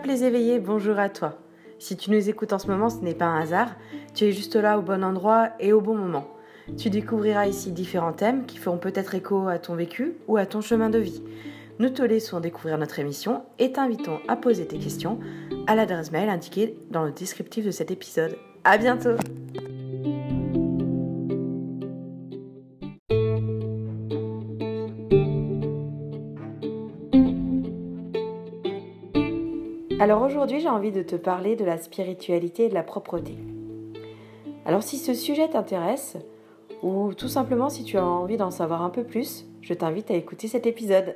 Les éveillés, bonjour à toi. Si tu nous écoutes en ce moment, ce n'est pas un hasard, tu es juste là au bon endroit et au bon moment. Tu découvriras ici différents thèmes qui feront peut-être écho à ton vécu ou à ton chemin de vie. Nous te laissons découvrir notre émission et t'invitons à poser tes questions à l'adresse mail indiquée dans le descriptif de cet épisode. À bientôt! Alors aujourd'hui, j'ai envie de te parler de la spiritualité et de la propreté. Alors si ce sujet t'intéresse, ou tout simplement si tu as envie d'en savoir un peu plus, je t'invite à écouter cet épisode.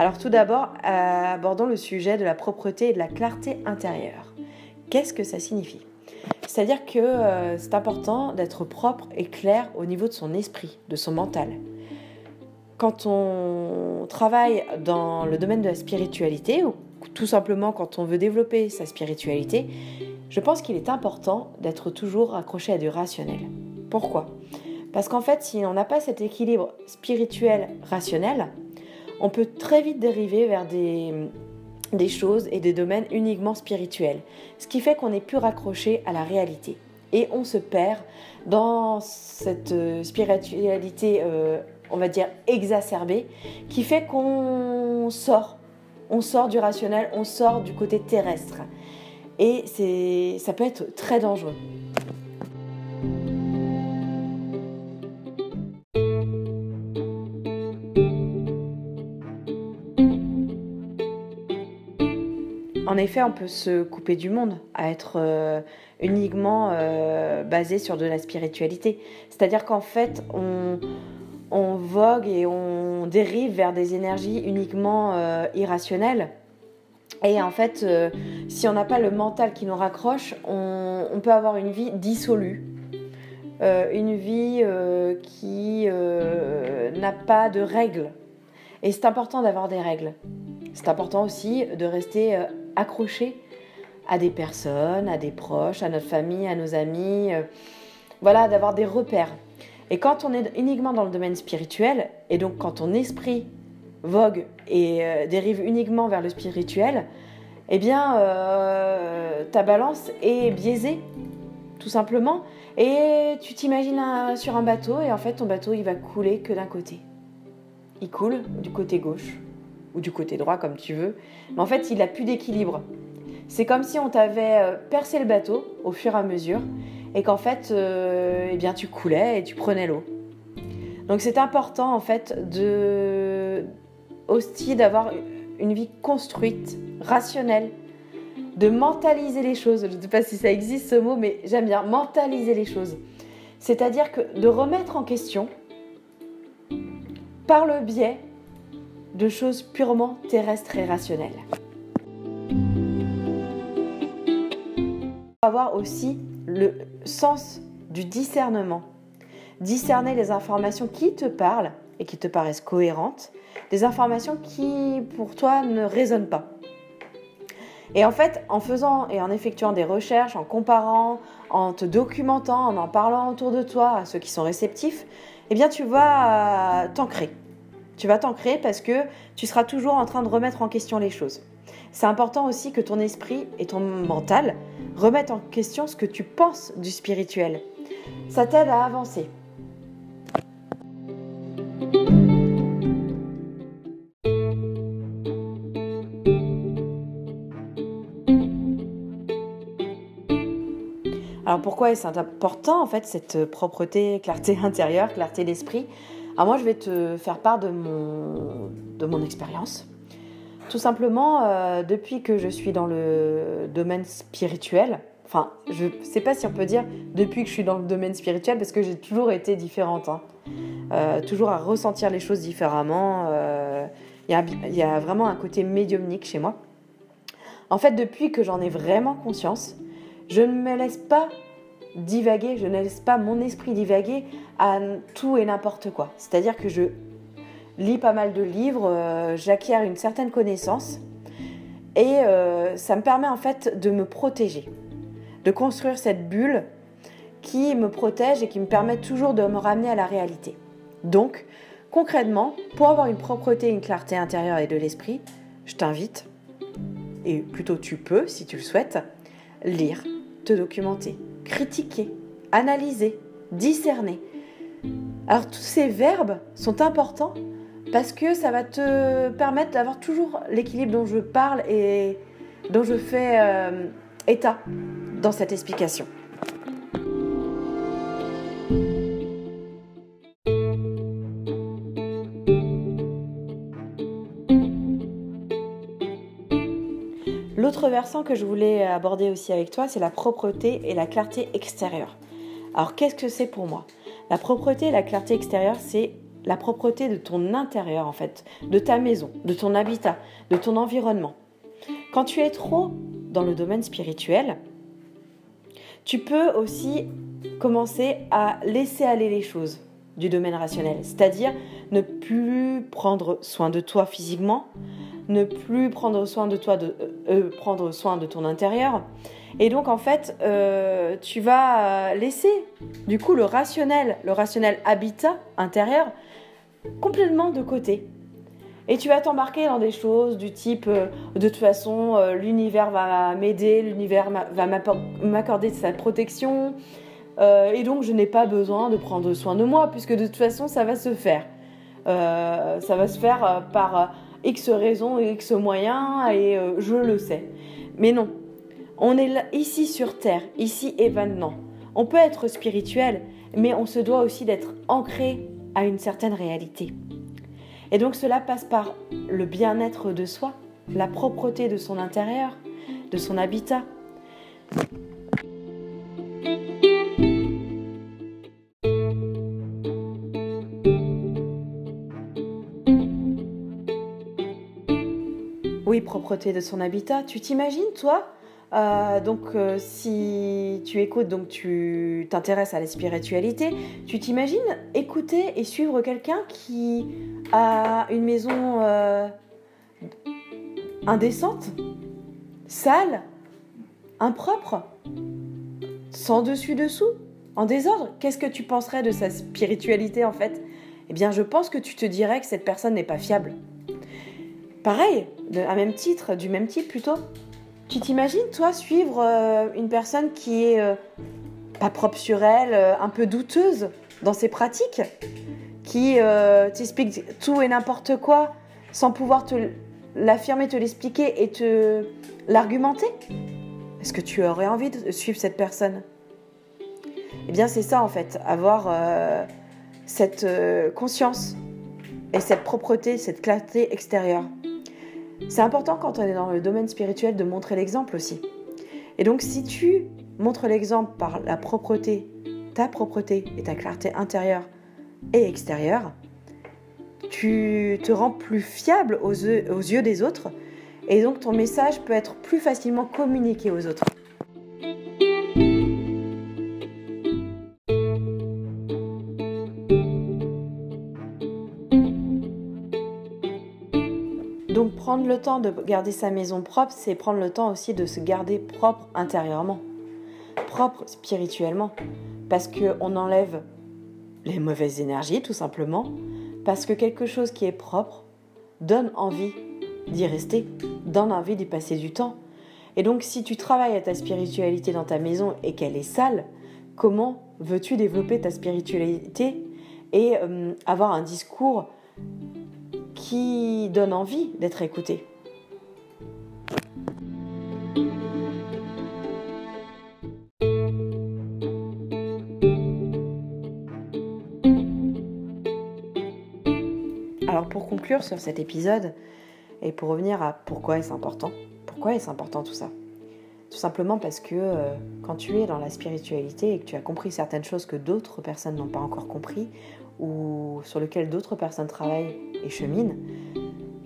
Alors tout d'abord, abordons le sujet de la propreté et de la clarté intérieure. Qu'est-ce que ça signifie? C'est-à-dire que euh, c'est important d'être propre et clair au niveau de son esprit, de son mental. Quand on travaille dans le domaine de la spiritualité, ou tout simplement quand on veut développer sa spiritualité, je pense qu'il est important d'être toujours accroché à du rationnel. Pourquoi? Parce qu'en fait, si on n'a pas cet équilibre spirituel-rationnel, on peut très vite dériver vers des, des choses et des domaines uniquement spirituels, ce qui fait qu'on est plus raccroché à la réalité. Et on se perd dans cette euh, spiritualité, euh, on va dire, exacerbée, qui fait qu'on sort, on sort du rationnel, on sort du côté terrestre. Et ça peut être très dangereux. En effet, on peut se couper du monde, à être euh, uniquement euh, basé sur de la spiritualité. C'est-à-dire qu'en fait, on, vogue et on dérive vers des énergies uniquement euh, irrationnelles. Et en fait, si on n'a pas le mental qui nous raccroche, on, peut avoir une vie dissolue, une vie qui n'a pas de règles. Et c'est important d'avoir des règles. C'est important aussi de rester accroché à des personnes, à des proches, à notre famille, à nos amis, euh, voilà, d'avoir des repères. Et quand on est uniquement dans le domaine spirituel, et donc quand ton esprit vogue et euh, dérive uniquement vers le spirituel, eh bien, euh, ta balance est biaisée, tout simplement. Et tu t'imagines sur un bateau, et en fait, ton bateau, il va couler que d'un côté. Il coule du côté gauche ou du côté droit comme tu veux. Mais en fait, il n'a plus d'équilibre. C'est comme si on t'avait euh, percé le bateau au fur et à mesure et qu'en fait, euh, eh bien, tu coulais et tu prenais l'eau. Donc c'est important en fait de aussi d'avoir une vie construite, rationnelle, de mentaliser les choses. Je ne sais pas si ça existe ce mot, mais j'aime bien mentaliser les choses. C'est-à-dire que de remettre en question par le biais de choses purement terrestres et rationnelles. Avoir aussi le sens du discernement. Discerner les informations qui te parlent et qui te paraissent cohérentes, des informations qui pour toi ne résonnent pas. Et en fait, en faisant et en effectuant des recherches, en comparant, en te documentant, en en parlant autour de toi à ceux qui sont réceptifs, eh bien tu vas t'ancrer. Tu vas t'ancrer parce que tu seras toujours en train de remettre en question les choses. C'est important aussi que ton esprit et ton mental remettent en question ce que tu penses du spirituel. Ça t'aide à avancer. Alors pourquoi est-ce important en fait cette propreté, clarté intérieure, clarté d'esprit? Alors moi, je vais te faire part de mon, de mon expérience. Tout simplement, euh, depuis que je suis dans le domaine spirituel, enfin, je ne sais pas si on peut dire depuis que je suis dans le domaine spirituel, parce que j'ai toujours été différente, hein. euh, toujours à ressentir les choses différemment. Euh, il y, y, a vraiment un côté médiumnique chez moi. En fait, depuis que j'en ai vraiment conscience, je ne me laisse pas divaguer, je ne laisse pas mon esprit divaguer à tout et n'importe quoi. C'est-à-dire que je lis pas mal de livres, euh, j'acquiers une certaine connaissance et euh, ça me permet en fait de me protéger, de construire cette bulle qui me protègent et qui me permettent toujours de me ramener à la réalité. Donc, concrètement, pour avoir une propreté, une clarté intérieure et de l'esprit, je t'invite, et plutôt tu peux, si tu le souhaites, lire, te documenter, critiquer, analyser, discerner. Alors tous ces verbes sont importants parce que ça va te permettre d'avoir toujours l'équilibre dont je parle et dont je fais euh, état dans cette explication. Que je voulais aborder aussi avec toi, c'est la propreté et la clarté extérieure. Alors qu'est-ce que c'est pour moi? La propreté et la clarté extérieure, c'est la propreté de ton intérieur en fait, de ta maison, de ton habitat, de ton environnement. Quand tu es trop dans le domaine spirituel, tu peux aussi commencer à laisser aller les choses du domaine rationnel, c'est-à-dire ne plus prendre soin de toi physiquement, ne plus prendre soin de toi, de, euh, euh, prendre soin de ton intérieur. Et donc en fait, euh, tu vas laisser du coup le rationnel, le rationnel habitat intérieur, complètement de côté. Et tu vas t'embarquer dans des choses du type, de toute façon, l'univers va m'aider, l'univers va m'accorder sa protection, et donc je n'ai pas besoin de prendre soin de moi, puisque de toute façon, ça va se faire. Ça va se faire par X raisons, X moyens, et je le sais. Mais non, on est ici sur Terre, ici et maintenant. On peut être spirituel, mais on se doit aussi d'être ancré à une certaine réalité. Et donc cela passe par le bien-être de soi, la propreté de son intérieur, de son habitat. De son habitat. Tu t'imagines, toi, euh, donc, euh, si tu écoutes, donc tu t'intéresses à la spiritualité, tu t'imagines écouter et suivre quelqu'un qui a une maison euh, indécente, sale, impropre, sans dessus-dessous, en désordre? Qu'est-ce que tu penserais de sa spiritualité en fait? Eh bien, je pense que tu te dirais que cette personne n'est pas fiable. Pareil, à même titre, du même type plutôt. Tu t'imagines, toi, suivre euh, une personne qui est euh, pas propre sur elle, euh, un peu douteuse dans ses pratiques, qui t'explique tout et n'importe quoi sans pouvoir te l'affirmer, te l'expliquer et te l'argumenter? Est-ce que tu aurais envie de suivre cette personne? Eh bien, c'est ça en fait, avoir cette conscience et cette propreté, cette clarté extérieure. C'est important quand on est dans le domaine spirituel de montrer l'exemple aussi. Et donc si tu montres l'exemple par la propreté, ta propreté et ta clarté intérieure et extérieure, tu te rends plus fiable aux yeux, des autres et donc ton message peut être plus facilement communiqué aux autres. Prendre le temps de garder sa maison propre, c'est prendre le temps aussi de se garder propre intérieurement, propre spirituellement, parce qu'on enlève les mauvaises énergies tout simplement, parce que quelque chose qui est propre donne envie d'y rester, donne envie d'y passer du temps. Et donc si tu travailles à ta spiritualité dans ta maison et qu'elle est sale, comment veux-tu développer ta spiritualité et euh, avoir un discours qui donne envie d'être écouté. Alors pour conclure sur cet épisode et pour revenir à pourquoi est-ce important, pourquoi est-ce important tout ça? Tout simplement parce que euh, quand tu es dans la spiritualité et que tu as compris certaines choses que d'autres personnes n'ont pas encore compris ou sur lesquelles d'autres personnes travaillent et cheminent,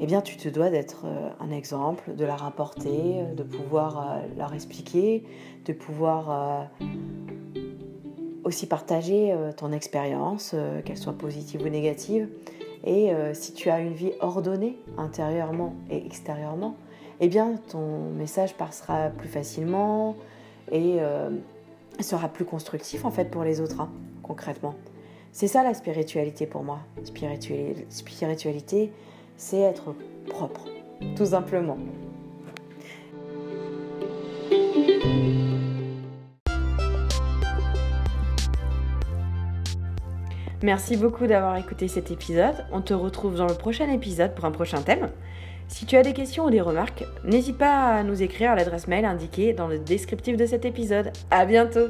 eh bien tu te dois d'être euh, un exemple, de la rapporter, euh, de pouvoir leur expliquer, de pouvoir aussi partager ton expérience, qu'elle soit positive ou négative. Et si tu as une vie ordonnée intérieurement et extérieurement, eh bien ton message passera plus facilement et sera plus constructif en fait pour les autres, hein, concrètement. C'est ça la spiritualité pour moi. Spiritualité, c'est être propre, tout simplement. Merci beaucoup d'avoir écouté cet épisode. On te retrouve dans le prochain épisode pour un prochain thème. Si tu as des questions ou des remarques, n'hésite pas à nous écrire à l'adresse mail indiquée dans le descriptif de cet épisode. À bientôt!